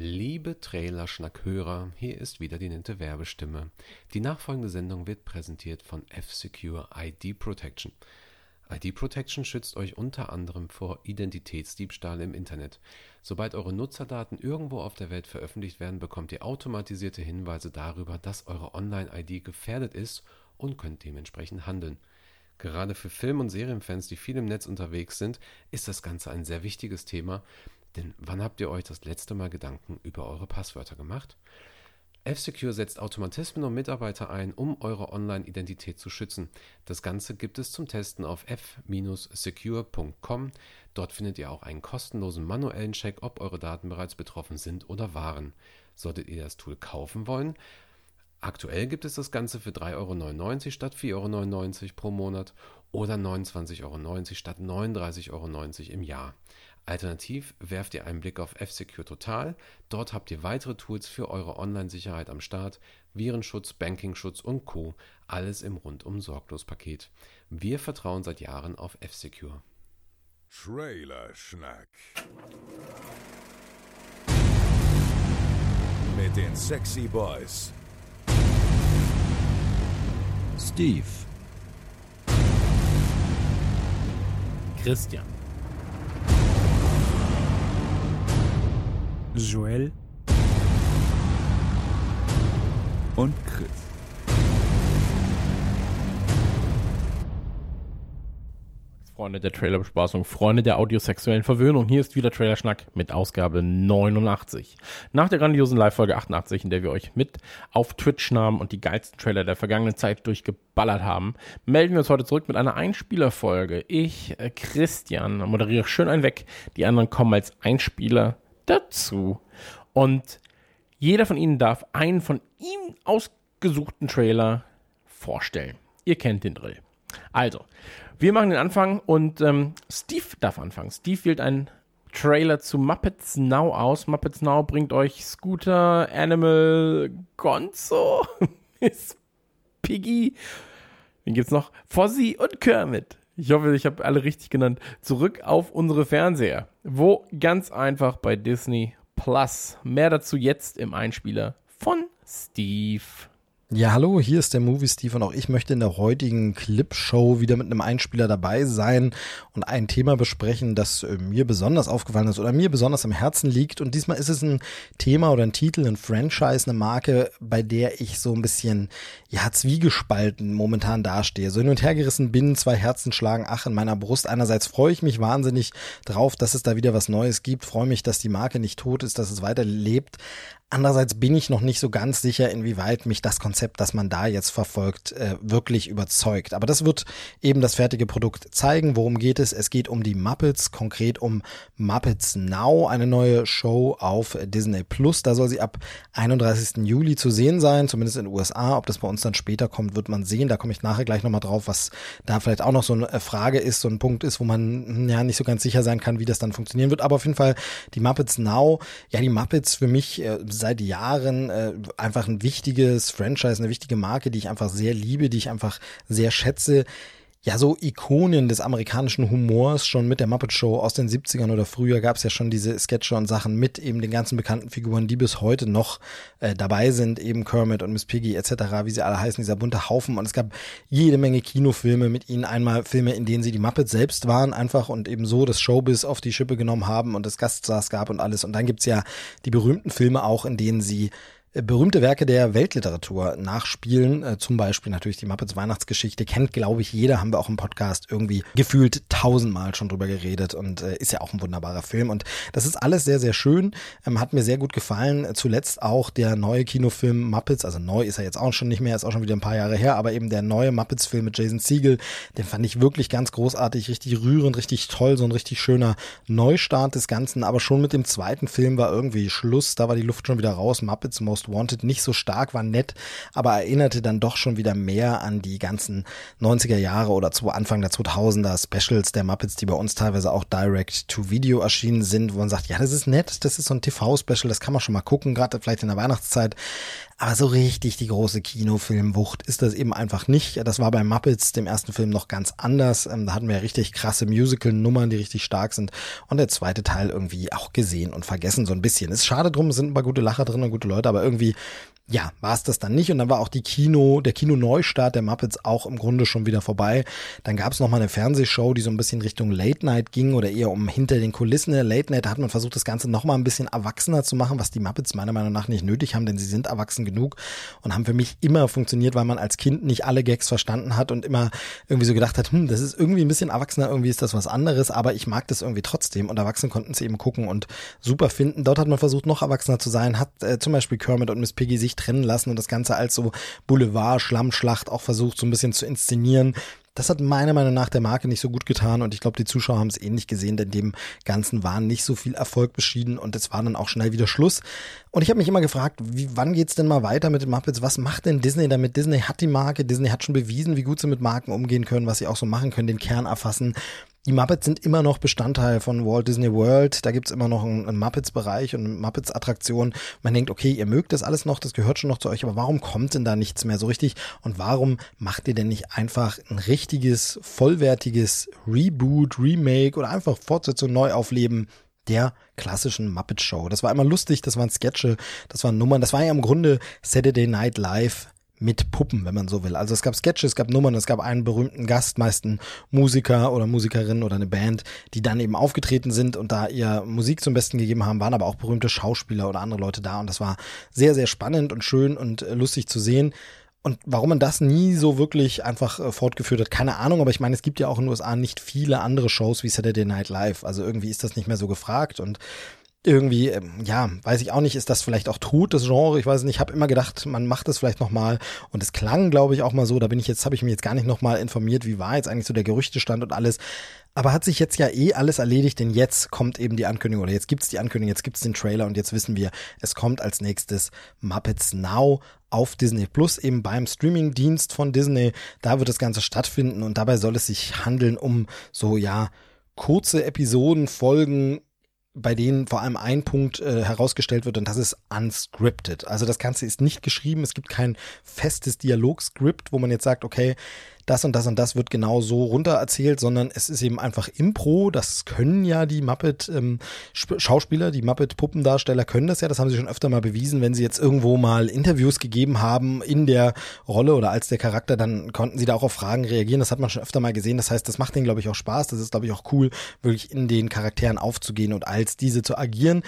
Liebe Trailerschnackhörer, hier ist wieder die nette Werbestimme. Die nachfolgende Sendung wird präsentiert von F-Secure ID Protection. ID Protection schützt euch unter anderem vor Identitätsdiebstahl im Internet. Sobald eure Nutzerdaten irgendwo auf der Welt veröffentlicht werden, bekommt ihr automatisierte Hinweise darüber, dass eure Online-ID gefährdet ist und könnt dementsprechend handeln. Gerade für Film- und Serienfans, die viel im Netz unterwegs sind, ist das Ganze ein sehr wichtiges Thema, denn wann habt ihr euch das letzte Mal Gedanken über eure Passwörter gemacht? F-Secure setzt Automatismen und Mitarbeiter ein, um eure Online-Identität zu schützen. Das Ganze gibt es zum Testen auf f-secure.com. Dort findet ihr auch einen kostenlosen manuellen Check, ob eure Daten bereits betroffen sind oder waren. Solltet ihr das Tool kaufen wollen, aktuell gibt es das Ganze für 3,99 Euro statt 4,99 Euro pro Monat oder 29,90 Euro statt 39,90 Euro im Jahr. Alternativ werft ihr einen Blick auf F-Secure Total. Dort habt ihr weitere Tools für eure Online-Sicherheit am Start, Virenschutz, Bankingschutz und Co. Alles im rundum sorglos Paket. Wir vertrauen seit Jahren auf F-Secure. Trailer Schnack. Mit den Sexy Boys. Steve. Christian. Joel und Chris. Freunde der Trailerbespaßung, Freunde der audiosexuellen Verwöhnung. Hier ist wieder Trailerschnack mit Ausgabe 89. Nach der grandiosen Live-Folge 88, in der wir euch mit auf Twitch nahmen und die geilsten Trailer der vergangenen Zeit durchgeballert haben, melden wir uns heute zurück mit einer Einspielerfolge. Ich, äh, Christian, moderiere schön ein weg. Die anderen kommen als Einspieler dazu. Und jeder von Ihnen darf einen von ihm ausgesuchten Trailer vorstellen. Ihr kennt den Drill. Also, wir machen den Anfang und ähm, Steve darf anfangen. Steve wählt einen Trailer zu Muppets Now aus. Muppets Now bringt euch Scooter, Animal, Gonzo, Miss Piggy. Wen gibt's noch? Fozzie und Kermit. Ich hoffe, ich habe alle richtig genannt. Zurück auf unsere Fernseher. Wo ganz einfach bei Disney Plus. Mehr dazu jetzt im Einspieler von Steve. Ja, hallo, hier ist der Movie Steve und auch ich möchte in der heutigen Clipshow wieder mit einem Einspieler dabei sein und ein Thema besprechen, das äh, mir besonders aufgefallen ist oder mir besonders am Herzen liegt. Und diesmal ist es ein Thema oder ein Titel, ein Franchise, eine Marke, bei der ich so ein bisschen, ja, zwiegespalten momentan dastehe. So hin und her gerissen bin, zwei Herzen schlagen ach in meiner Brust. Einerseits freue ich mich wahnsinnig drauf, dass es da wieder was Neues gibt, freue mich, dass die Marke nicht tot ist, dass es weiter lebt. Andererseits bin ich noch nicht so ganz sicher, inwieweit mich das Konzept, das man da jetzt verfolgt, äh, wirklich überzeugt. Aber das wird eben das fertige Produkt zeigen. Worum geht es? Es geht um die Muppets, konkret um Muppets Now, eine neue Show auf Disney Plus. Da soll sie ab 31. Juli zu sehen sein, zumindest in den USA. Ob das bei uns dann später kommt, wird man sehen. Da komme ich nachher gleich nochmal drauf, was da vielleicht auch noch so eine Frage ist, so ein Punkt ist, wo man hm, ja nicht so ganz sicher sein kann, wie das dann funktionieren wird. Aber auf jeden Fall die Muppets Now. Ja, die Muppets für mich äh, seit Jahren äh, einfach ein wichtiges Franchise, eine wichtige Marke, die ich einfach sehr liebe, die ich einfach sehr schätze ja, so Ikonen des amerikanischen Humors, schon mit der Muppet Show aus den 70ern oder früher gab es ja schon diese Sketche und Sachen mit eben den ganzen bekannten Figuren, die bis heute noch äh, dabei sind, eben Kermit und Miss Piggy etc., wie sie alle heißen, dieser bunte Haufen. Und es gab jede Menge Kinofilme mit ihnen, einmal Filme, in denen sie die Muppets selbst waren einfach und eben so das Showbiz auf die Schippe genommen haben und es Gaststars gab und alles. Und dann gibt's ja die berühmten Filme auch, in denen sie berühmte Werke der Weltliteratur nachspielen. Äh, zum Beispiel natürlich die Muppets Weihnachtsgeschichte. Kennt, glaube ich, jeder. Haben wir auch im Podcast irgendwie gefühlt tausendmal schon drüber geredet und äh, ist ja auch ein wunderbarer Film. Und das ist alles sehr, sehr schön. Ähm, hat mir sehr gut gefallen. Zuletzt auch der neue Kinofilm Muppets. Also neu ist er jetzt auch schon nicht mehr, ist auch schon wieder ein paar Jahre her. Aber eben der neue Muppets-Film mit Jason Siegel, den fand ich wirklich ganz großartig, richtig rührend, richtig toll. So ein richtig schöner Neustart des Ganzen. Aber schon mit dem zweiten Film war irgendwie Schluss. Da war die Luft schon wieder raus. Muppets Most Most Wanted nicht so stark, war nett, aber erinnerte dann doch schon wieder mehr an die ganzen 90er Jahre oder zu Anfang der 2000er Specials der Muppets, die bei uns teilweise auch direct to Video erschienen sind, wo man sagt, ja, das ist nett, das ist so ein TV-Special, das kann man schon mal gucken, gerade vielleicht in der Weihnachtszeit. Aber so richtig die große Kinofilmwucht ist das eben einfach nicht. Das war bei Muppets, dem ersten Film, noch ganz anders. Ähm, da hatten wir richtig krasse Musical-Nummern, die richtig stark sind. Und der zweite Teil irgendwie auch gesehen und vergessen so ein bisschen. Ist schade drum, sind ein paar gute Lacher drin und gute Leute, aber irgendwie ja, war es das dann nicht. Und dann war auch die Kino, der Kino-Neustart der Muppets auch im Grunde schon wieder vorbei. Dann gab es nochmal eine Fernsehshow, die so ein bisschen Richtung Late Night ging oder eher um hinter den Kulissen der Late Night. Da hat man versucht, das Ganze nochmal ein bisschen erwachsener zu machen, was die Muppets meiner Meinung nach nicht nötig haben, denn sie sind erwachsen genug und haben für mich immer funktioniert, weil man als Kind nicht alle Gags verstanden hat und immer irgendwie so gedacht hat, hm, das ist irgendwie ein bisschen erwachsener, irgendwie ist das was anderes, aber ich mag das irgendwie trotzdem. Und Erwachsene konnten es eben gucken und super finden. Dort hat man versucht, noch erwachsener zu sein, hat äh, zum Beispiel Kermit und Miss Piggy sich trennen lassen und das Ganze als so Boulevard, Schlammschlacht auch versucht, so ein bisschen zu inszenieren. Das hat meiner Meinung nach der Marke nicht so gut getan und ich glaube, die Zuschauer haben es ähnlich gesehen, denn dem Ganzen war nicht so viel Erfolg beschieden und es war dann auch schnell wieder Schluss. Und ich habe mich immer gefragt, wie, wann geht's denn mal weiter mit den Muppets? Was macht denn Disney damit? Disney hat die Marke, Disney hat schon bewiesen, wie gut sie mit Marken umgehen können, was sie auch so machen können, den Kern erfassen. Die Muppets sind immer noch Bestandteil von Walt Disney World. Da gibt's immer noch einen, Muppets-Bereich und Muppets-Attraktion. Man denkt, okay, ihr mögt das alles noch, das gehört schon noch zu euch, aber warum kommt denn da nichts mehr so richtig? Und warum macht ihr denn nicht einfach ein richtiges, vollwertiges Reboot, Remake oder einfach Fortsetzung, Neuaufleben der klassischen Muppet Show. Das war immer lustig, das waren Sketche, das waren Nummern, das war ja im Grunde Saturday Night Live mit Puppen, wenn man so will. Also es gab Sketches, es gab Nummern, es gab einen berühmten Gast, meist Musiker oder Musikerin oder eine Band, die dann eben aufgetreten sind und da ihr Musik zum Besten gegeben haben, waren aber auch berühmte Schauspieler oder andere Leute da und das war sehr, sehr spannend und schön und äh, lustig zu sehen. Und warum man das nie so wirklich einfach äh, fortgeführt hat, keine Ahnung, aber ich meine, es gibt ja auch in den USA nicht viele andere Shows wie Saturday Night Live. Also irgendwie ist das nicht mehr so gefragt und irgendwie, ähm, ja, weiß ich auch nicht, ist das vielleicht auch tot, das Genre, ich weiß nicht, ich habe immer gedacht, man macht das vielleicht nochmal und es klang, glaube ich, auch mal so, da bin ich jetzt, habe ich mich jetzt gar nicht nochmal informiert, wie war jetzt eigentlich so der Gerüchtestand und alles, aber hat sich jetzt ja eh alles erledigt, denn jetzt kommt eben die Ankündigung oder jetzt gibt's die Ankündigung, jetzt gibt's den Trailer und jetzt wissen wir, es kommt als nächstes Muppets Now auf Disney Plus, eben beim Streamingdienst von Disney, da wird das Ganze stattfinden und dabei soll es sich handeln um so, ja, kurze Episoden, Folgen, bei denen vor allem ein Punkt äh, herausgestellt wird und das ist unscripted. Also das Ganze ist nicht geschrieben, es gibt kein festes Dialogskript, wo man jetzt sagt, okay, das und das und das wird genau so runter erzählt, sondern es ist eben einfach Impro. Das können ja die Muppet-Schauspieler, ähm, die Muppet-Puppendarsteller können das ja. Das haben sie schon öfter mal bewiesen, wenn sie jetzt irgendwo mal Interviews gegeben haben in der Rolle oder als der Charakter, dann konnten sie da auch auf Fragen reagieren. Das hat man schon öfter mal gesehen. Das heißt, das macht denen, glaube ich, auch Spaß. Das ist, glaube ich, auch cool, wirklich in den Charakteren aufzugehen und als diese zu agieren.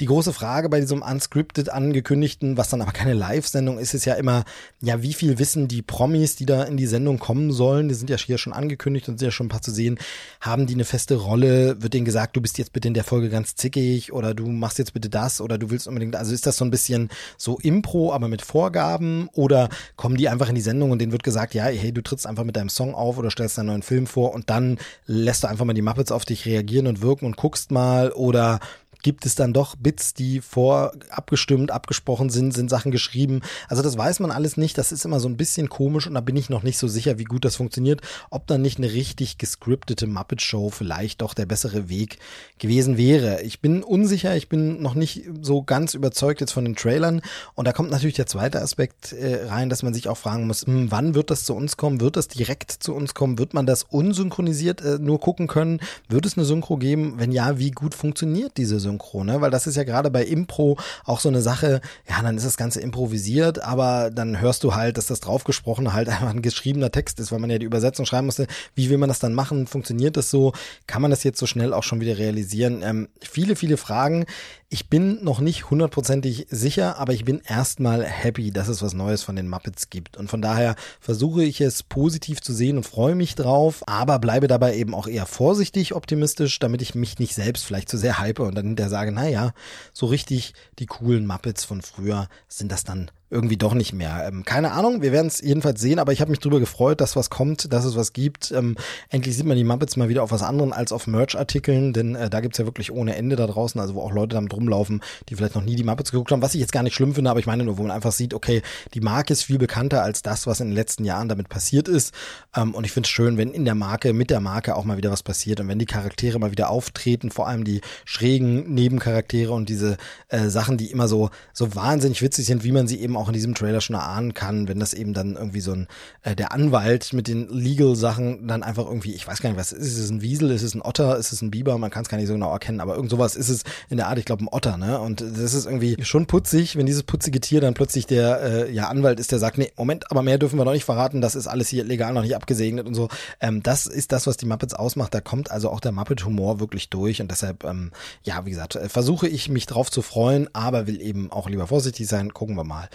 Die große Frage bei diesem unscripted angekündigten, was dann aber keine Live-Sendung ist, ist ja immer, ja, wie viel wissen die Promis, die da in die Sendung kommen sollen? Die sind ja hier schon angekündigt und sind ja schon ein paar zu sehen. Haben die eine feste Rolle? Wird denen gesagt, du bist jetzt bitte in der Folge ganz zickig oder du machst jetzt bitte das oder du willst unbedingt, also ist das so ein bisschen so Impro, aber mit Vorgaben oder kommen die einfach in die Sendung und denen wird gesagt, ja, hey, du trittst einfach mit deinem Song auf oder stellst deinen neuen Film vor und dann lässt du einfach mal die Muppets auf dich reagieren und wirken und guckst mal oder gibt es dann doch Bits, die vor abgestimmt, abgesprochen sind, sind Sachen geschrieben. Also das weiß man alles nicht. Das ist immer so ein bisschen komisch und da bin ich noch nicht so sicher, wie gut das funktioniert. Ob dann nicht eine richtig gescriptete Muppet Show vielleicht doch der bessere Weg gewesen wäre. Ich bin unsicher. Ich bin noch nicht so ganz überzeugt jetzt von den Trailern. Und da kommt natürlich der zweite Aspekt äh, rein, dass man sich auch fragen muss, hm, wann wird das zu uns kommen? Wird das direkt zu uns kommen? Wird man das unsynchronisiert äh, nur gucken können? Wird es eine Synchro geben? Wenn ja, wie gut funktioniert diese Synchro? Synchro, ne? Weil das ist ja gerade bei Impro auch so eine Sache, ja, dann ist das Ganze improvisiert, aber dann hörst du halt, dass das draufgesprochene halt einfach ein geschriebener Text ist, weil man ja die Übersetzung schreiben musste. Wie will man das dann machen? Funktioniert das so? Kann man das jetzt so schnell auch schon wieder realisieren? Ähm, viele, viele Fragen. Ich bin noch nicht hundertprozentig sicher, aber ich bin erstmal happy, dass es was Neues von den Muppets gibt. Und von daher versuche ich es positiv zu sehen und freue mich drauf, aber bleibe dabei eben auch eher vorsichtig optimistisch, damit ich mich nicht selbst vielleicht zu sehr hype und dann hinterher sage, naja, so richtig die coolen Muppets von früher sind das dann irgendwie doch nicht mehr. Ähm, keine Ahnung, wir werden es jedenfalls sehen, aber ich habe mich drüber gefreut, dass was kommt, dass es was gibt. Ähm, endlich sieht man die Muppets mal wieder auf was anderem als auf Merch-Artikeln, denn äh, da gibt's ja wirklich ohne Ende da draußen, also wo auch Leute damit rumlaufen, die vielleicht noch nie die Muppets geguckt haben, was ich jetzt gar nicht schlimm finde, aber ich meine nur, wo man einfach sieht, okay, die Marke ist viel bekannter als das, was in den letzten Jahren damit passiert ist. Ähm, und ich finde es schön, wenn in der Marke, mit der Marke auch mal wieder was passiert und wenn die Charaktere mal wieder auftreten, vor allem die schrägen Nebencharaktere und diese äh, Sachen, die immer so, so wahnsinnig witzig sind, wie man sie eben auch in diesem Trailer schon erahnen kann, wenn das eben dann irgendwie so ein, äh, der Anwalt mit den Legal-Sachen dann einfach irgendwie, ich weiß gar nicht, was ist, ist es ein Wiesel, ist es ein Otter, ist es ein Biber, man kann es gar nicht so genau erkennen, aber irgend sowas ist es in der Art, ich glaube ein Otter, ne? Und das ist irgendwie schon putzig, wenn dieses putzige Tier dann plötzlich der äh, ja, Anwalt ist, der sagt, nee, Moment, aber mehr dürfen wir noch nicht verraten, das ist alles hier legal noch nicht abgesegnet und so. Ähm, das ist das, was die Muppets ausmacht, da kommt also auch der Muppet-Humor wirklich durch und deshalb, ähm, ja, wie gesagt, äh, versuche ich mich drauf zu freuen, aber will eben auch lieber vorsichtig sein, gucken wir mal.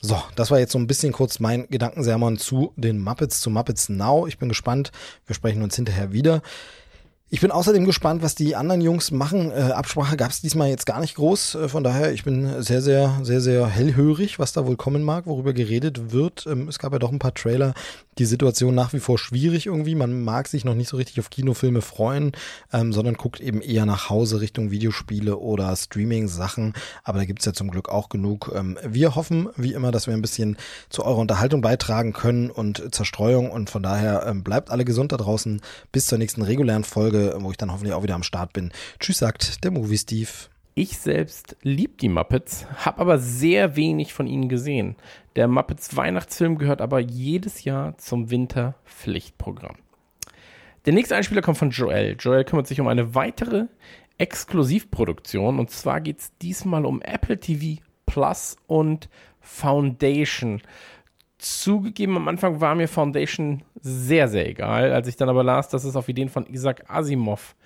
So, das war jetzt so ein bisschen kurz mein Gedankensermon zu den Muppets, zu Muppets Now. Ich bin gespannt. Wir sprechen uns hinterher wieder. Ich bin außerdem gespannt, was die anderen Jungs machen. Äh, Absprache gab es diesmal jetzt gar nicht groß. Äh, von daher, ich bin sehr, sehr, sehr, sehr hellhörig, was da wohl kommen mag, worüber geredet wird. Ähm, es gab ja doch ein paar Trailer. Die Situation nach wie vor schwierig irgendwie. Man mag sich noch nicht so richtig auf Kinofilme freuen, ähm, sondern guckt eben eher nach Hause Richtung Videospiele oder Streaming-Sachen. Aber da gibt's ja zum Glück auch genug. Ähm, wir hoffen, wie immer, dass wir ein bisschen zu eurer Unterhaltung beitragen können und Zerstreuung. Und von daher ähm, bleibt alle gesund da draußen. Bis zur nächsten regulären. Folge, wo ich dann hoffentlich auch wieder am Start bin. Tschüss, sagt der Movie Steve. Ich selbst lieb die Muppets, habe aber sehr wenig von ihnen gesehen. Der Muppets Weihnachtsfilm gehört aber jedes Jahr zum Winterpflichtprogramm. Der nächste Einspieler kommt von Joel. Joel kümmert sich um eine weitere Exklusivproduktion und zwar geht es diesmal um Apple TV Plus und Foundation. Zugegeben, am Anfang war mir Foundation sehr, sehr egal. Als ich dann aber las, dass es auf Ideen von Isaac Asimov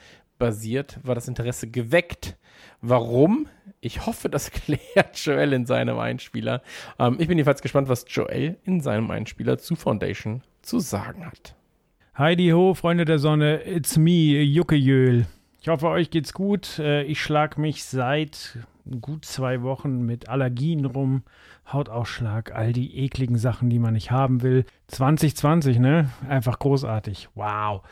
basiert, war das Interesse geweckt. Warum? Ich hoffe, das klärt Joel in seinem Einspieler. Ähm, ich bin jedenfalls gespannt, was Joel in seinem Einspieler zu Foundation zu sagen hat. Heidi ho, Freunde der Sonne, it's me, Juckejöl. Ich hoffe, euch geht's gut. Äh, ich schlag mich seit gut zwei Wochen mit Allergien rum, Hautausschlag, all die ekligen Sachen, die man nicht haben will. 2020, ne? Einfach großartig. Wow.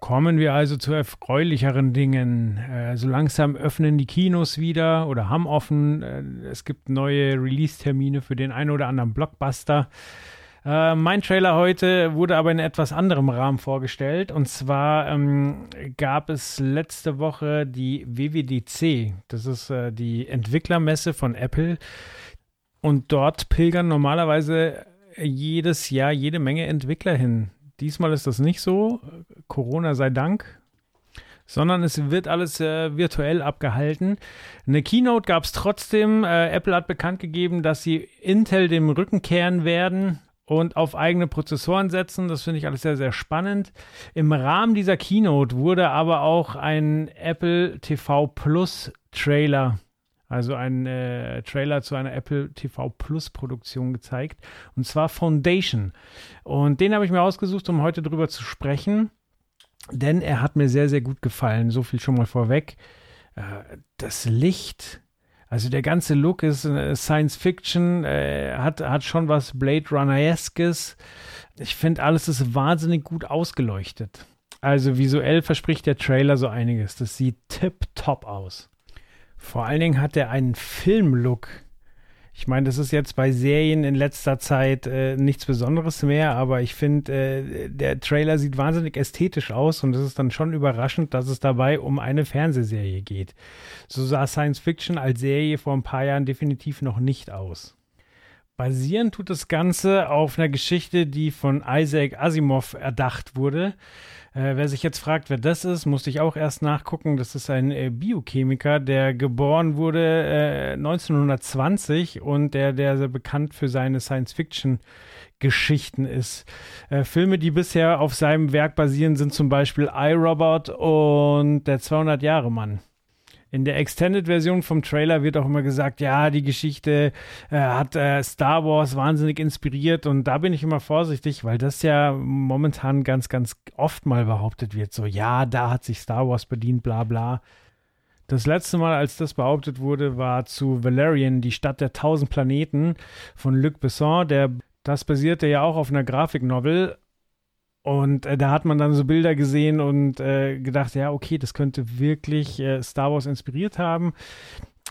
Kommen wir also zu erfreulicheren Dingen. Äh, so langsam öffnen die Kinos wieder oder haben offen. Äh, es gibt neue Release-Termine für den einen oder anderen Blockbuster. Äh, mein Trailer heute wurde aber in etwas anderem Rahmen vorgestellt. Und zwar ähm, gab es letzte Woche die WWDC. Das ist äh, die Entwicklermesse von Apple. Und dort pilgern normalerweise jedes Jahr jede Menge Entwickler hin. Diesmal ist das nicht so. Corona sei Dank sondern es wird alles äh, virtuell abgehalten. Eine Keynote gab es trotzdem. Äh, Apple hat bekannt gegeben, dass sie Intel dem Rücken kehren werden und auf eigene Prozessoren setzen. Das finde ich alles sehr, sehr spannend. Im Rahmen dieser Keynote wurde aber auch ein Apple TV Plus Trailer, also ein äh, Trailer zu einer Apple TV Plus Produktion gezeigt, und zwar Foundation. Und den habe ich mir ausgesucht, um heute drüber zu sprechen, denn er hat mir sehr, sehr gut gefallen. So viel schon mal vorweg. Äh, das Licht also der ganze Look ist äh, Science Fiction, äh, hat, hat schon was Blade Runner-eskes. Ich finde, alles ist wahnsinnig gut ausgeleuchtet. Also visuell verspricht der Trailer so einiges. Das sieht tip-top aus. Vor allen Dingen hat er einen Film-Look. Ich meine, das ist jetzt bei Serien in letzter Zeit äh, nichts Besonderes mehr, aber ich finde, äh, der Trailer sieht wahnsinnig ästhetisch aus und es ist dann schon überraschend, dass es dabei um eine Fernsehserie geht. So sah Science Fiction als Serie vor ein paar Jahren definitiv noch nicht aus. Basieren tut das Ganze auf einer Geschichte, die von Isaac Asimov erdacht wurde. Äh, wer sich jetzt fragt, wer das ist, musste ich auch erst nachgucken. Das ist ein äh, Biochemiker, der geboren wurde äh, 1920 und der, der sehr bekannt für seine Science-Fiction Geschichten ist. Äh, Filme, die bisher auf seinem Werk basieren, sind zum Beispiel iRobot und Der 200-Jahre-Mann. In der Extended-Version vom Trailer wird auch immer gesagt, ja, die Geschichte äh, hat äh, Star Wars wahnsinnig inspiriert und da bin ich immer vorsichtig, weil das ja momentan ganz, ganz oft mal behauptet wird, so, ja, da hat sich Star Wars bedient, bla bla. Das letzte Mal, als das behauptet wurde, war zu Valerian, die Stadt der tausend Planeten von Luc Besson. Der, das basierte ja auch auf einer Grafiknovel. Und äh, da hat man dann so Bilder gesehen und äh, gedacht, ja, okay, das könnte wirklich äh, Star Wars inspiriert haben.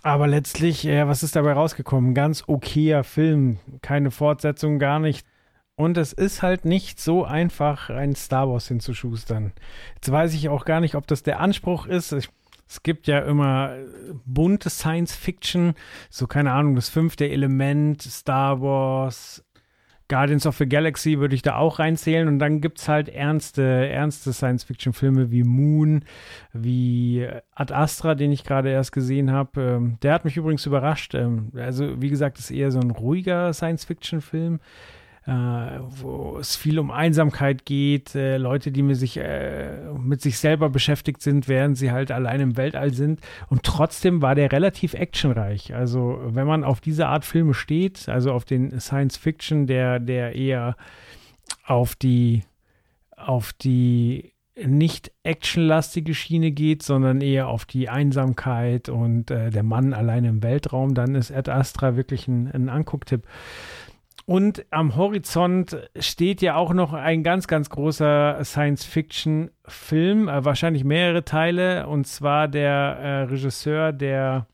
Aber letztlich, äh, was ist dabei rausgekommen? Ganz okayer Film, keine Fortsetzung, gar nicht. Und es ist halt nicht so einfach, ein Star Wars hinzuschustern. Jetzt weiß ich auch gar nicht, ob das der Anspruch ist. Ich, es gibt ja immer bunte Science Fiction, so keine Ahnung, das fünfte Element, Star Wars, Guardians of the Galaxy würde ich da auch reinzählen. Und dann gibt es halt ernste, ernste Science-Fiction-Filme wie Moon, wie Ad Astra, den ich gerade erst gesehen habe. Ähm, der hat mich übrigens überrascht. Ähm, also, wie gesagt, ist eher so ein ruhiger Science-Fiction-Film äh, wo es viel um Einsamkeit geht, äh, Leute, die mit sich, äh, mit sich selber beschäftigt sind, während sie halt allein im Weltall sind. Und trotzdem war der relativ actionreich. Also wenn man auf diese Art Filme steht, also auf den Science Fiction, der, der eher auf die, auf die nicht actionlastige Schiene geht, sondern eher auf die Einsamkeit und äh, der Mann allein im Weltraum, dann ist Ad Astra wirklich ein, ein Angucktipp. Und am Horizont steht ja auch noch ein ganz, ganz großer Science-Fiction-Film, äh, wahrscheinlich mehrere Teile, und zwar der äh, Regisseur, der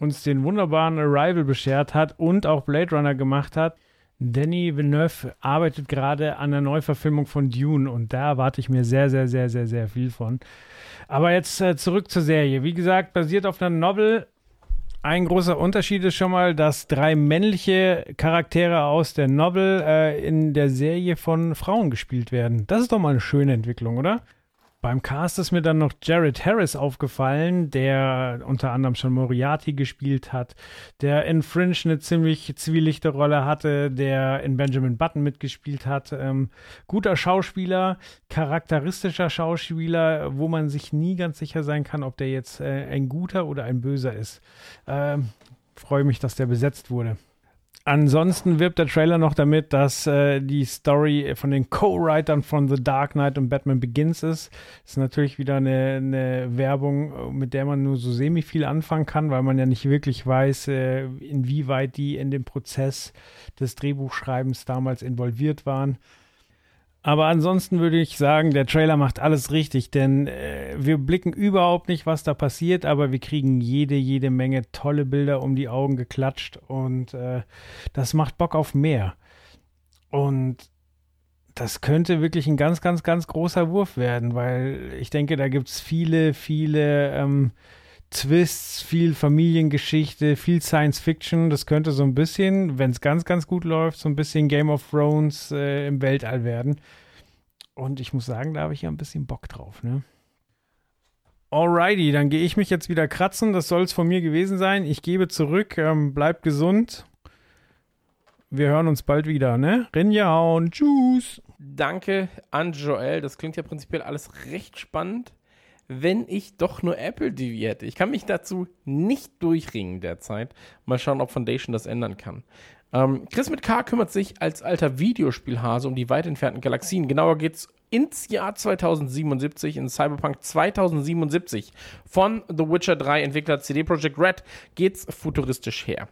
uns den wunderbaren Arrival beschert hat und auch Blade Runner gemacht hat. Danny Villeneuve arbeitet gerade an der Neuverfilmung von Dune und da erwarte ich mir sehr, sehr, sehr, sehr, sehr viel von. Aber jetzt äh, zurück zur Serie. Wie gesagt, basiert auf einer Novel ein großer Unterschied ist schon mal, dass drei männliche Charaktere aus der Novel äh, in der Serie von Frauen gespielt werden. Das ist doch mal eine schöne Entwicklung, oder? Beim Cast ist mir dann noch Jared Harris aufgefallen, der unter anderem schon Moriarty gespielt hat, der in Fringe eine ziemlich zwielichte Rolle hatte, der in Benjamin Button mitgespielt hat. Ähm, guter Schauspieler, charakteristischer Schauspieler, wo man sich nie ganz sicher sein kann, ob der jetzt äh, ein guter oder ein böser ist. Ähm, Freue mich, dass der besetzt wurde. Ansonsten wirbt der Trailer noch damit, dass äh, die Story von den Co-Writern von The Dark Knight und Batman Begins ist. Das ist natürlich wieder eine, eine, Werbung, mit der man nur so semi viel anfangen kann, weil man ja nicht wirklich weiß, äh, inwieweit die in dem Prozess des Drehbuchschreibens damals involviert waren. Aber ansonsten würde ich sagen, der Trailer macht alles richtig, denn äh, wir blicken überhaupt nicht, was da passiert, aber wir kriegen jede, jede Menge tolle Bilder um die Augen geklatscht und äh, das macht Bock auf mehr. Und das könnte wirklich ein ganz, ganz, ganz großer Wurf werden, weil ich denke, da gibt es viele, viele ähm, Twists, viel Familiengeschichte, viel Science Fiction. Das könnte so ein bisschen, wenn es ganz, ganz gut läuft, so ein bisschen Game of Thrones äh, im Weltall werden. Und ich muss sagen, da habe ich ja ein bisschen Bock drauf, ne? Alrighty, dann gehe ich mich jetzt wieder kratzen. Das soll es von mir gewesen sein. Ich gebe zurück. Ähm, bleibt gesund. Wir hören uns bald wieder, ne? Rinjahauen. Tschüss. Danke an Joel. Das klingt ja prinzipiell alles recht spannend wenn ich doch nur Apple TV hätte. Ich kann mich dazu nicht durchringen derzeit. Mal schauen, ob Foundation das ändern kann. Ähm, Chris mit K kümmert sich als alter Videospielhase um die weit entfernten Galaxien. Genauer geht's ins Jahr 2077, in Cyberpunk 2077. Von The Witcher 3 Entwickler CD Projekt Red geht's futuristisch her.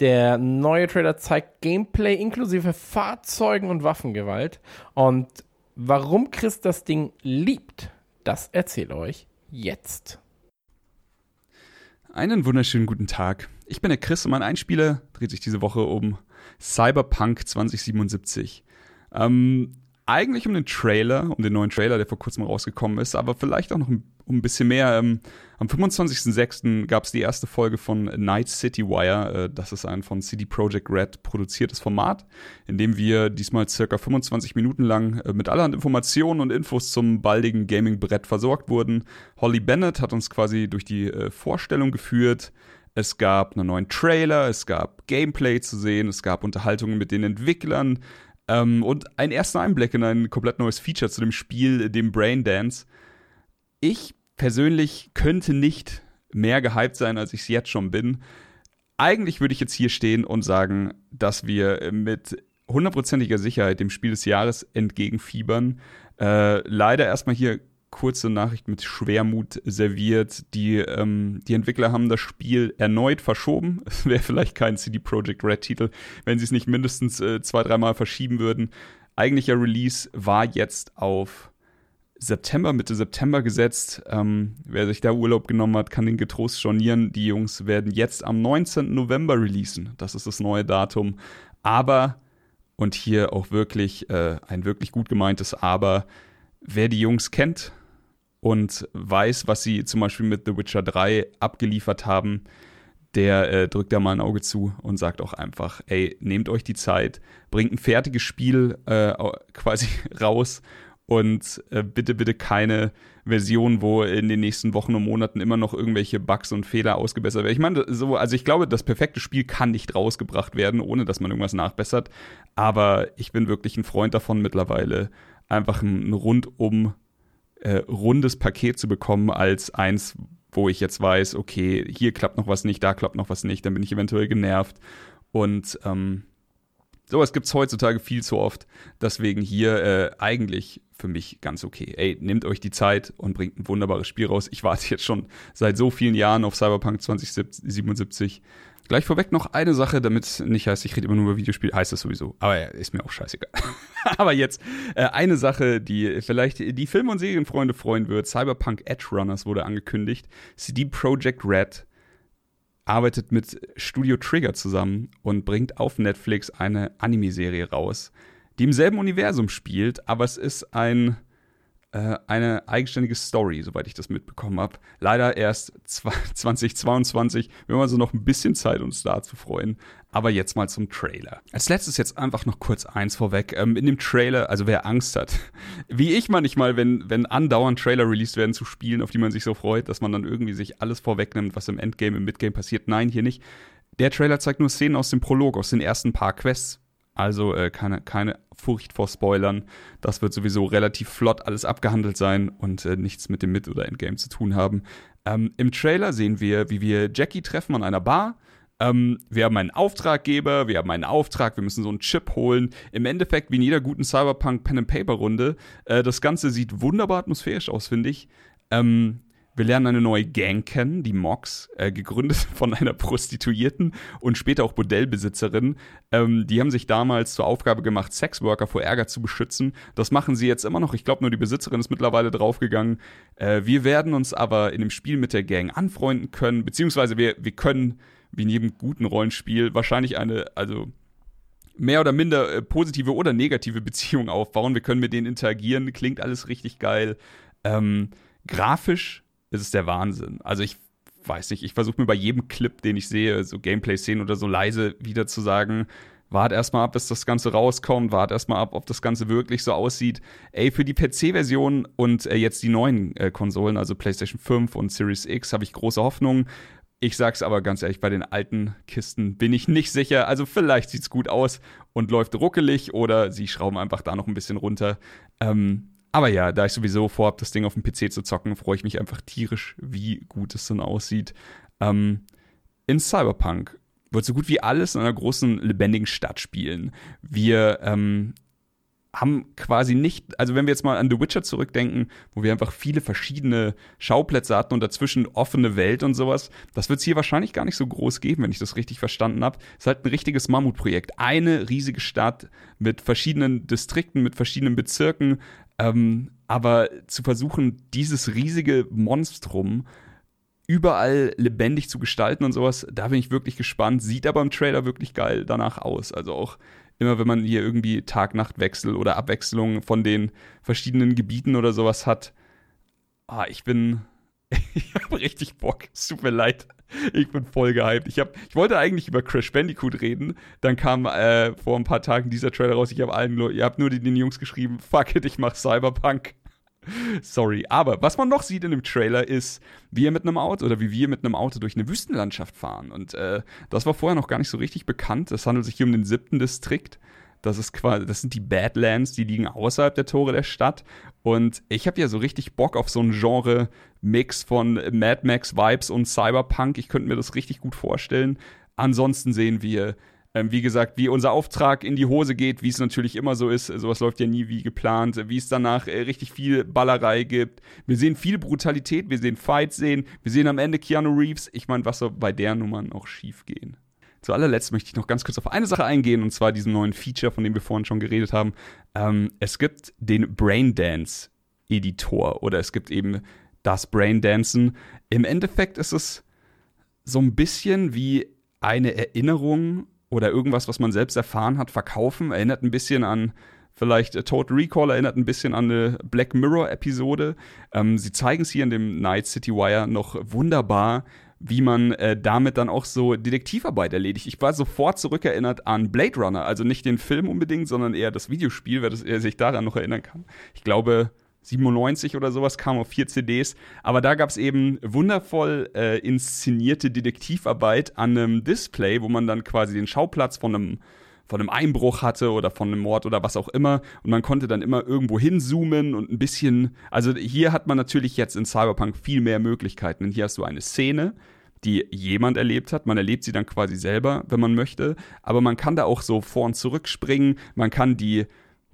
Der neue Trailer zeigt Gameplay inklusive Fahrzeugen und Waffengewalt. Und warum Chris das Ding liebt, das erzähle euch jetzt. Einen wunderschönen guten Tag. Ich bin der Chris und mein Einspieler dreht sich diese Woche um Cyberpunk 2077. Ähm, eigentlich um den Trailer, um den neuen Trailer, der vor kurzem rausgekommen ist, aber vielleicht auch noch um, ein bisschen mehr. Ähm, am 25.06. gab es die erste Folge von Night City Wire. Äh, das ist ein von CD Projekt Red produziertes Format, in dem wir diesmal circa 25 Minuten lang äh, mit allerhand Informationen und Infos zum baldigen Gaming-Brett versorgt wurden. Holly Bennett hat uns quasi durch die äh, Vorstellung geführt. Es gab einen neuen Trailer, es gab Gameplay zu sehen, es gab Unterhaltungen mit den Entwicklern, ähm, und ein erster Einblick in ein komplett neues Feature zu dem Spiel, dem Braindance. Ich persönlich könnte nicht mehr gehypt sein, als ich es jetzt schon bin. Eigentlich würde ich jetzt hier stehen und sagen, dass wir mit hundertprozentiger Sicherheit dem Spiel des Jahres entgegenfiebern. Äh, leider erstmal hier kurze Nachricht mit Schwermut serviert. Die, ähm, die Entwickler haben das Spiel erneut verschoben. Es wäre vielleicht kein CD Projekt Red-Titel, wenn sie es nicht mindestens äh, zwei, dreimal verschieben würden. Eigentlicher Release war jetzt auf September, Mitte September gesetzt. Ähm, wer sich da Urlaub genommen hat, kann den getrost stornieren. Die Jungs werden jetzt am 19. November releasen. Das ist das neue Datum. Aber, und hier auch wirklich äh, ein wirklich gut gemeintes Aber, wer die Jungs kennt und weiß, was sie zum Beispiel mit The Witcher 3 abgeliefert haben, der äh, drückt da mal ein Auge zu und sagt auch einfach, ey, nehmt euch die Zeit, bringt ein fertiges Spiel äh, quasi raus und äh, bitte, bitte keine Version, wo in den nächsten Wochen und Monaten immer noch irgendwelche Bugs und Fehler ausgebessert werden. Ich meine, so, also ich glaube, das perfekte Spiel kann nicht rausgebracht werden, ohne dass man irgendwas nachbessert. Aber ich bin wirklich ein Freund davon mittlerweile, einfach ein, ein rundum äh, rundes Paket zu bekommen, als eins, wo ich jetzt weiß, okay, hier klappt noch was nicht, da klappt noch was nicht, dann bin ich eventuell genervt. Und ähm, sowas gibt es heutzutage viel zu oft. Deswegen hier äh, eigentlich für mich ganz okay. Ey, nehmt euch die Zeit und bringt ein wunderbares Spiel raus. Ich warte jetzt schon seit so vielen Jahren auf Cyberpunk 2077. Gleich vorweg noch eine Sache, damit nicht heißt, ich rede immer nur über Videospiele, heißt das sowieso. Aber ja, ist mir auch scheißegal. Aber jetzt äh, eine Sache, die vielleicht die Film- und Serienfreunde freuen wird. Cyberpunk Edge Runners wurde angekündigt. CD Projekt Red arbeitet mit Studio Trigger zusammen und bringt auf Netflix eine Anime-Serie raus, die im selben Universum spielt, aber es ist ein eine eigenständige Story, soweit ich das mitbekommen habe. Leider erst 2022. Wir haben also noch ein bisschen Zeit, uns da zu freuen. Aber jetzt mal zum Trailer. Als letztes jetzt einfach noch kurz eins vorweg. Ähm, in dem Trailer, also wer Angst hat, wie ich manchmal, wenn, wenn andauernd Trailer released werden zu Spielen, auf die man sich so freut, dass man dann irgendwie sich alles vorwegnimmt, was im Endgame, im Midgame passiert. Nein, hier nicht. Der Trailer zeigt nur Szenen aus dem Prolog, aus den ersten paar Quests. Also äh, keine, keine Furcht vor Spoilern. Das wird sowieso relativ flott alles abgehandelt sein und äh, nichts mit dem Mid- oder Endgame zu tun haben. Ähm, Im Trailer sehen wir, wie wir Jackie treffen an einer Bar. Ähm, wir haben einen Auftraggeber, wir haben einen Auftrag, wir müssen so einen Chip holen. Im Endeffekt, wie in jeder guten Cyberpunk Pen and Paper Runde. Äh, das Ganze sieht wunderbar atmosphärisch aus, finde ich. Ähm, wir lernen eine neue Gang kennen, die Mox, äh, gegründet von einer Prostituierten und später auch Bordellbesitzerin. Ähm, die haben sich damals zur Aufgabe gemacht, Sexworker vor Ärger zu beschützen. Das machen sie jetzt immer noch. Ich glaube, nur die Besitzerin ist mittlerweile draufgegangen. Äh, wir werden uns aber in dem Spiel mit der Gang anfreunden können, beziehungsweise wir, wir können, wie in jedem guten Rollenspiel, wahrscheinlich eine, also mehr oder minder äh, positive oder negative Beziehung aufbauen. Wir können mit denen interagieren, klingt alles richtig geil. Ähm, grafisch ist es der Wahnsinn. Also ich weiß nicht, ich versuche mir bei jedem Clip, den ich sehe, so Gameplay-Szenen oder so leise wieder zu sagen, wart erstmal ab, bis das Ganze rauskommt, wart erstmal ab, ob das Ganze wirklich so aussieht. Ey, für die PC-Version und äh, jetzt die neuen äh, Konsolen, also PlayStation 5 und Series X, habe ich große Hoffnungen. Ich sag's aber ganz ehrlich, bei den alten Kisten bin ich nicht sicher. Also vielleicht sieht's gut aus und läuft ruckelig oder sie schrauben einfach da noch ein bisschen runter. Ähm, aber ja, da ich sowieso vorhabe, das Ding auf dem PC zu zocken, freue ich mich einfach tierisch, wie gut es dann aussieht. Ähm, in Cyberpunk wird so gut wie alles in einer großen, lebendigen Stadt spielen. Wir ähm, haben quasi nicht, also wenn wir jetzt mal an The Witcher zurückdenken, wo wir einfach viele verschiedene Schauplätze hatten und dazwischen offene Welt und sowas, das wird es hier wahrscheinlich gar nicht so groß geben, wenn ich das richtig verstanden habe. Es ist halt ein richtiges Mammutprojekt. Eine riesige Stadt mit verschiedenen Distrikten, mit verschiedenen Bezirken, ähm, aber zu versuchen, dieses riesige Monstrum überall lebendig zu gestalten und sowas, da bin ich wirklich gespannt. Sieht aber im Trailer wirklich geil danach aus. Also auch immer, wenn man hier irgendwie Tag-Nacht-Wechsel oder Abwechslung von den verschiedenen Gebieten oder sowas hat. Ah, ich bin. ich habe richtig Bock. Es tut mir leid. Ich bin voll gehypt. Ich, hab, ich wollte eigentlich über Crash Bandicoot reden. Dann kam äh, vor ein paar Tagen dieser Trailer raus. Ich habe allen ihr habt nur den, den Jungs geschrieben, fuck it, ich mach Cyberpunk. Sorry. Aber was man noch sieht in dem Trailer ist, wie er mit einem Auto oder wie wir mit einem Auto durch eine Wüstenlandschaft fahren. Und äh, das war vorher noch gar nicht so richtig bekannt. Es handelt sich hier um den siebten Distrikt. Das ist quasi, das sind die Badlands, die liegen außerhalb der Tore der Stadt. Und ich habe ja so richtig Bock auf so ein Genre-Mix von Mad Max-Vibes und Cyberpunk. Ich könnte mir das richtig gut vorstellen. Ansonsten sehen wir Ähm, wie gesagt, wie unser Auftrag in die Hose geht, wie es natürlich immer so ist. Sowas läuft ja nie wie geplant. Wie es danach äh, richtig viel Ballerei gibt. Wir sehen viel Brutalität, wir sehen Fights sehen, wir sehen am Ende Keanu Reeves. Ich meine, was soll bei der Nummer noch schief gehen? Zu allerletzt möchte ich noch ganz kurz auf eine Sache eingehen, und zwar diesen neuen Feature, von dem wir vorhin schon geredet haben. Ähm, es gibt den Braindance Editor oder es gibt eben das Braindancen. Im Endeffekt ist es so ein bisschen wie eine Erinnerung oder irgendwas, was man selbst erfahren hat, verkaufen. Erinnert ein bisschen an vielleicht äh, Total Recall, erinnert ein bisschen an eine Black Mirror-Episode. Ähm, sie zeigen es hier in dem Night City Wire noch wunderbar, wie man äh, damit dann auch so Detektivarbeit erledigt. Ich war sofort zurückerinnert an Blade Runner, also nicht den Film unbedingt, sondern eher das Videospiel, wer, das, wer sich daran noch erinnern kann. Ich glaube, 97 oder sowas kam auf vier CDs. Aber da gab es eben wundervoll äh, inszenierte Detektivarbeit an einem Display, wo man dann quasi den Schauplatz von einem von einem Einbruch hatte oder von einem Mord oder was auch immer. Und man konnte dann immer irgendwo hinzoomen und ein bisschen. Also hier hat man natürlich jetzt in Cyberpunk viel mehr Möglichkeiten. Und hier hast du eine Szene, die jemand erlebt hat. Man erlebt sie dann quasi selber, wenn man möchte. Aber man kann da auch so vor und zurück springen. Man kann die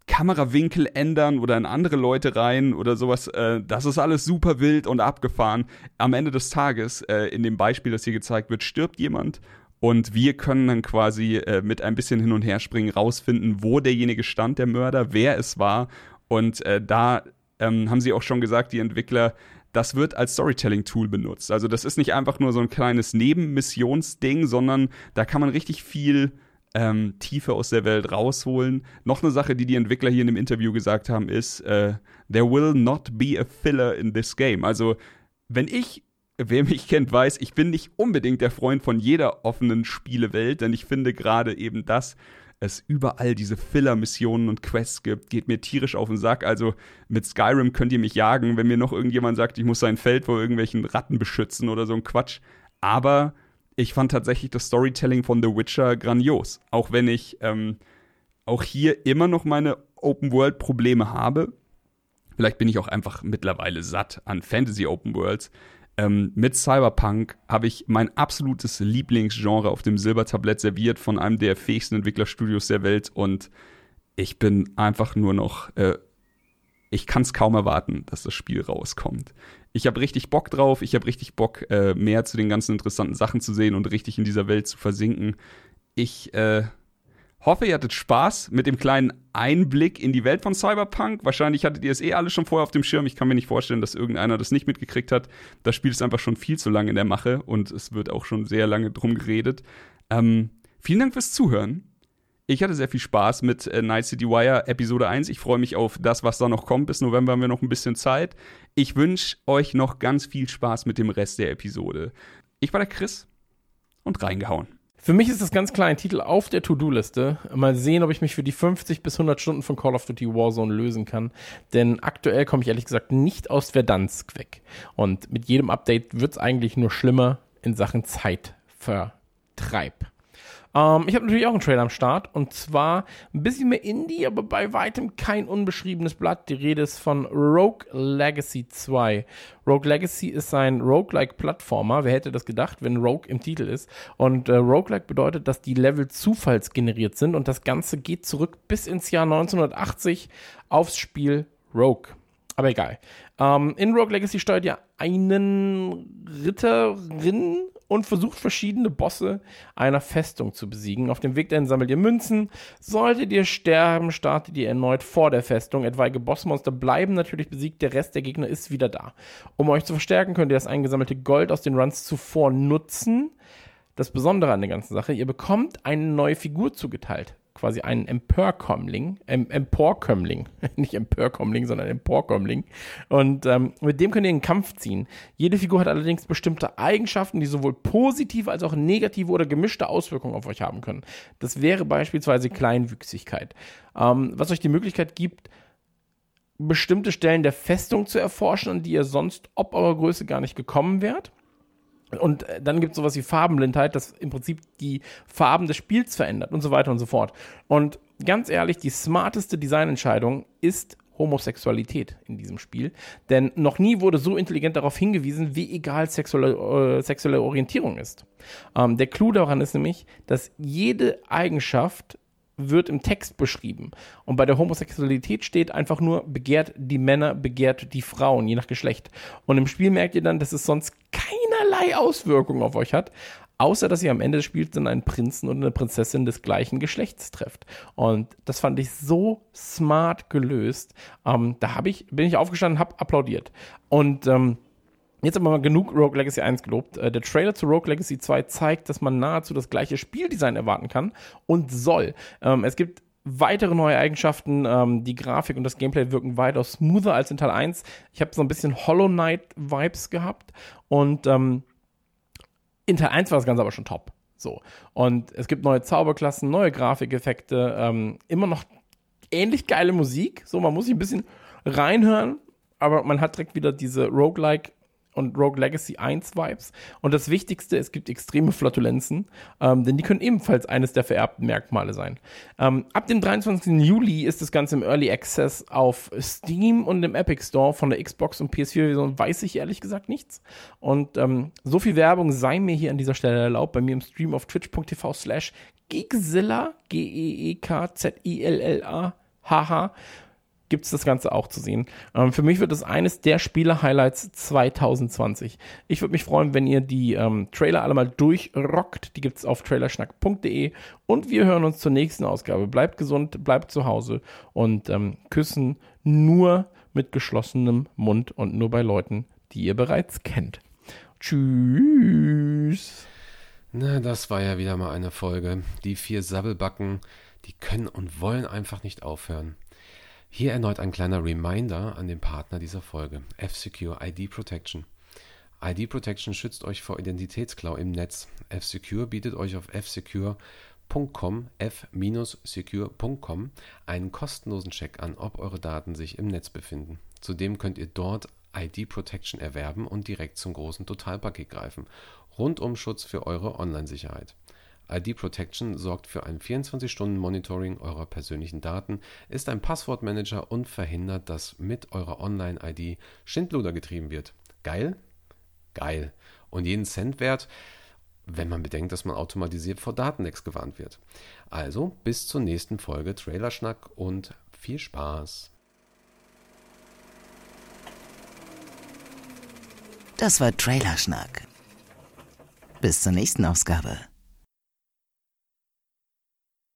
Kamerawinkel ändern oder in andere Leute rein oder sowas. Äh, das ist alles super wild und abgefahren. Am Ende des Tages, äh, in dem Beispiel, das hier gezeigt wird, stirbt jemand und wir können dann quasi äh, mit ein bisschen hin und her springen rausfinden, wo derjenige stand, der Mörder, wer es war. Und äh, da ähm, haben sie auch schon gesagt, die Entwickler, das wird als Storytelling-Tool benutzt. Also das ist nicht einfach nur so ein kleines Nebenmissionsding, sondern da kann man richtig viel ähm, Tiefe aus der Welt rausholen. Noch eine Sache, die die Entwickler hier in dem Interview gesagt haben, ist, äh, there will not be a filler in this game. Also, wenn ich, wer mich kennt, weiß, ich bin nicht unbedingt der Freund von jeder offenen Spielewelt, denn ich finde gerade eben das, es überall diese Filler-Missionen und Quests gibt, geht mir tierisch auf den Sack. Also mit Skyrim könnt ihr mich jagen, wenn mir noch irgendjemand sagt, ich muss sein Feld vor irgendwelchen Ratten beschützen oder so ein Quatsch. Aber ich fand tatsächlich das Storytelling von The Witcher grandios. Auch wenn ich ähm, auch hier immer noch meine Open-World-Probleme habe. Vielleicht bin ich auch einfach mittlerweile satt an Fantasy-Open Worlds. Ähm, mit Cyberpunk habe ich mein absolutes Lieblingsgenre auf dem Silbertablett serviert von einem der fähigsten Entwicklerstudios der Welt und ich bin einfach nur noch, äh, ich kann es kaum erwarten, dass das Spiel rauskommt ich habe richtig Bock drauf, ich habe richtig Bock, äh, mehr zu den ganzen interessanten Sachen zu sehen und richtig in dieser Welt zu versinken. Ich äh, hoffe, ihr hattet Spaß mit dem kleinen Einblick in die Welt von Cyberpunk. Wahrscheinlich hattet ihr es eh alle schon vorher auf dem Schirm. Ich kann mir nicht vorstellen, dass irgendeiner das nicht mitgekriegt hat. Das Spiel ist einfach schon viel zu lange in der Mache und es wird auch schon sehr lange drum geredet. Ähm, vielen Dank fürs Zuhören. Ich hatte sehr viel Spaß mit äh, Night City Wire Episode 1. Ich freue mich auf das, was da noch kommt. Bis November haben wir noch ein bisschen Zeit. Ich wünsche euch noch ganz viel Spaß mit dem Rest der Episode. Ich war der Chris und reingehauen. Für mich ist das ganz klar ein Titel auf der To-Do-Liste. Mal sehen, ob ich mich für die 50 bis 100 Stunden von Call of Duty Warzone lösen kann. Denn aktuell komme ich ehrlich gesagt nicht aus Verdansk weg. Und mit jedem Update wird es eigentlich nur schlimmer in Sachen Zeitvertreib. Ähm, ich habe natürlich auch einen Trailer am Start und zwar ein bisschen mehr Indie, aber bei weitem kein unbeschriebenes Blatt. Die Rede ist von Rogue Legacy 2. Rogue Legacy ist ein Roguelike-Plattformer. Wer hätte das gedacht, wenn Rogue im Titel ist? Und äh, Roguelike bedeutet, dass die Level zufallsgeneriert sind und das Ganze geht zurück bis ins Jahr 1980 aufs Spiel Rogue. Aber egal. Ähm, in Rogue Legacy steuert ihr einen Ritterin und versucht verschiedene Bosse einer Festung zu besiegen. Auf dem Weg dahin sammelt ihr Münzen. Solltet ihr sterben, startet ihr erneut vor der Festung. Etwaige Bossmonster bleiben natürlich besiegt, der Rest der Gegner ist wieder da. Um euch zu verstärken, könnt ihr das eingesammelte Gold aus den Runs zuvor nutzen. Das Besondere an der ganzen Sache, ihr bekommt eine neue Figur zugeteilt quasi einen Emporkömmling, em Emporkömmling, nicht Empörkömmling, sondern Emporkömmling. Und ähm, mit dem könnt ihr in den Kampf ziehen. Jede Figur hat allerdings bestimmte Eigenschaften, die sowohl positive als auch negative oder gemischte Auswirkungen auf euch haben können. Das wäre beispielsweise Kleinwüchsigkeit, ähm, was euch die Möglichkeit gibt, bestimmte Stellen der Festung zu erforschen, an die ihr sonst ob eurer Größe gar nicht gekommen wärt. Und äh, dann gibt es sowas wie Farbenblindheit, das im Prinzip die Farben des Spiels verändert und so weiter und so fort. Und ganz ehrlich, die smarteste Designentscheidung ist Homosexualität in diesem Spiel. Denn noch nie wurde so intelligent darauf hingewiesen, wie egal sexuelle, äh, sexuelle Orientierung ist. Ähm, der Clou daran ist nämlich, dass jede Eigenschaft wird im Text beschrieben. Und bei der Homosexualität steht einfach nur, begehrt die Männer, begehrt die Frauen, je nach Geschlecht. Und im Spiel merkt ihr dann, dass es sonst keinerlei Auswirkungen auf euch hat, außer dass ihr am Ende des Spiels dann einen Prinzen und eine Prinzessin des gleichen Geschlechts trefft. Und das fand ich so smart gelöst. Ähm, da habe ich, bin ich aufgestanden, habe applaudiert. Und ähm, Jetzt aber mal genug Rogue Legacy 1 gelobt. Äh, der Trailer zu Rogue Legacy 2 zeigt, dass man nahezu das gleiche Spieldesign erwarten kann und soll. Ähm, es gibt weitere neue Eigenschaften. Ähm, die Grafik und das Gameplay wirken weitaus smoother als in Teil 1. Ich habe so ein bisschen Hollow Knight-Vibes gehabt und ähm, in Teil 1 war das Ganze aber schon top. So. Und es gibt neue Zauberklassen, neue Grafikeffekte, ähm, immer noch ähnlich geile Musik. So, man muss sich ein bisschen reinhören, aber man hat direkt wieder diese Roguelike und Rogue Legacy 1 Vibes. Und das Wichtigste, es gibt extreme Flatulenzen, ähm, denn die können ebenfalls eines der vererbten Merkmale sein. Ähm, ab dem 23. Juli ist das Ganze im Early Access auf Steam und im Epic Store von der Xbox und PS4-Version weiß ich ehrlich gesagt nichts. Und ähm, so viel Werbung sei mir hier an dieser Stelle erlaubt, bei mir im Stream auf twitch.tv slash Geekzilla, G-E-E-K-Z-I-L-L-A, haha, gibt es das Ganze auch zu sehen. Ähm, für mich wird es eines der Spiele-Highlights 2020. Ich würde mich freuen, wenn ihr die ähm, Trailer alle mal durchrockt. Die gibt es auf trailerschnack.de und wir hören uns zur nächsten Ausgabe. Bleibt gesund, bleibt zu Hause und ähm, küssen nur mit geschlossenem Mund und nur bei Leuten, die ihr bereits kennt. Tschüss. Na, das war ja wieder mal eine Folge. Die vier Sabbelbacken, die können und wollen einfach nicht aufhören. Hier erneut ein kleiner Reminder an den Partner dieser Folge, F-Secure ID Protection. ID Protection schützt euch vor Identitätsklau im Netz. F-Secure bietet euch auf fsecure.com, f-secure.com einen kostenlosen Check an, ob eure Daten sich im Netz befinden. Zudem könnt ihr dort ID Protection erwerben und direkt zum großen Totalpaket greifen. Rundum Schutz für eure Online-Sicherheit. ID Protection sorgt für ein 24-Stunden-Monitoring eurer persönlichen Daten, ist ein Passwortmanager und verhindert, dass mit eurer Online-ID Schindluder getrieben wird. Geil? Geil. Und jeden Cent wert, wenn man bedenkt, dass man automatisiert vor Datenlecks gewarnt wird. Also bis zur nächsten Folge Trailerschnack und viel Spaß. Das war Trailerschnack. Bis zur nächsten Ausgabe.